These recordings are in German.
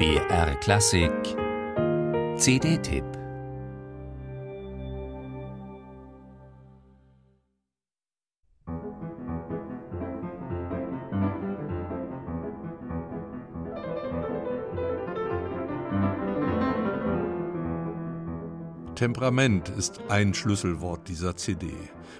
BR Klassik. CD-Tipp Temperament ist ein Schlüsselwort dieser CD.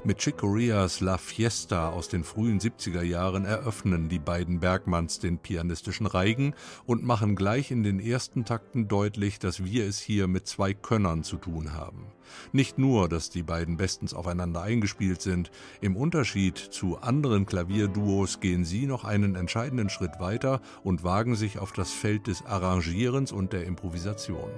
Mit Chick Coreas La Fiesta aus den frühen 70er Jahren eröffnen die beiden Bergmanns den pianistischen Reigen und machen gleich in den ersten Takten deutlich, dass wir es hier mit zwei Könnern zu tun haben. Nicht nur, dass die beiden bestens aufeinander eingespielt sind, im Unterschied zu anderen Klavierduos gehen sie noch einen entscheidenden Schritt weiter und wagen sich auf das Feld des Arrangierens und der Improvisation.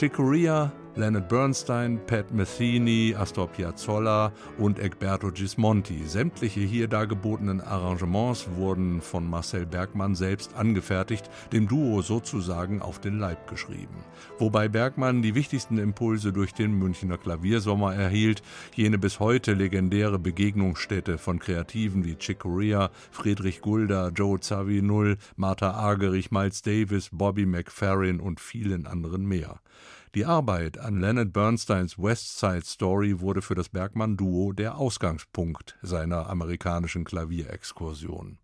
Chick Corea Leonard Bernstein, Pat Metheny, Astor Piazzolla und Egberto Gismonti. Sämtliche hier dargebotenen Arrangements wurden von Marcel Bergmann selbst angefertigt, dem Duo sozusagen auf den Leib geschrieben. Wobei Bergmann die wichtigsten Impulse durch den Münchner Klaviersommer erhielt, jene bis heute legendäre Begegnungsstätte von Kreativen wie Chick Corea, Friedrich Gulda, Joe Zawinul, Martha Argerich, Miles Davis, Bobby McFerrin und vielen anderen mehr. Die Arbeit an Leonard Bernsteins West Side Story wurde für das Bergmann-Duo der Ausgangspunkt seiner amerikanischen Klavierexkursion.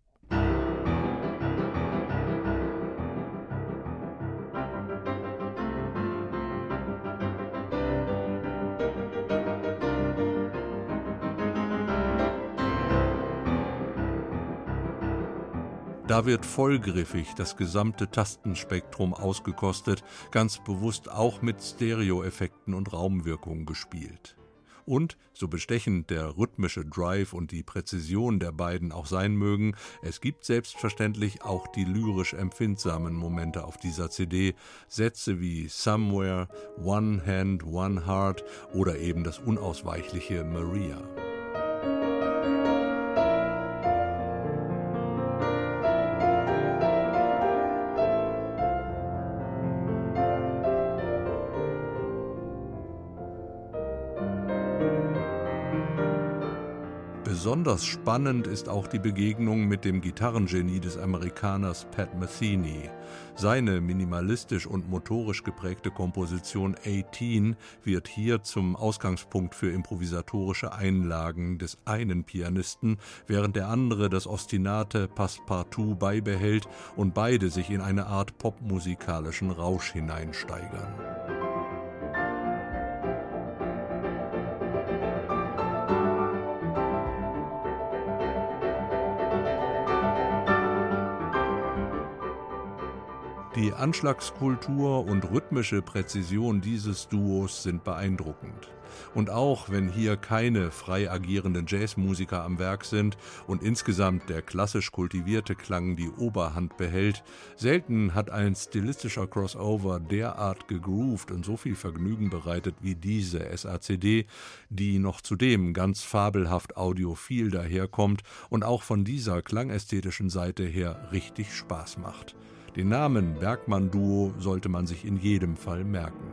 Da wird vollgriffig das gesamte Tastenspektrum ausgekostet, ganz bewusst auch mit Stereoeffekten und Raumwirkungen gespielt. Und, so bestechend der rhythmische Drive und die Präzision der beiden auch sein mögen, es gibt selbstverständlich auch die lyrisch empfindsamen Momente auf dieser CD, Sätze wie Somewhere, One Hand, One Heart oder eben das unausweichliche Maria. Besonders spannend ist auch die Begegnung mit dem Gitarrengenie des Amerikaners Pat Metheny. Seine minimalistisch und motorisch geprägte Komposition 18 wird hier zum Ausgangspunkt für improvisatorische Einlagen des einen Pianisten, während der andere das ostinate Passepartout beibehält und beide sich in eine Art popmusikalischen Rausch hineinsteigern. Die Anschlagskultur und rhythmische Präzision dieses Duos sind beeindruckend. Und auch wenn hier keine frei agierenden Jazzmusiker am Werk sind und insgesamt der klassisch kultivierte Klang die Oberhand behält, selten hat ein stilistischer Crossover derart gegroovt und so viel Vergnügen bereitet wie diese SACD, die noch zudem ganz fabelhaft audiophil daherkommt und auch von dieser klangästhetischen Seite her richtig Spaß macht. Den Namen Bergmann-Duo sollte man sich in jedem Fall merken.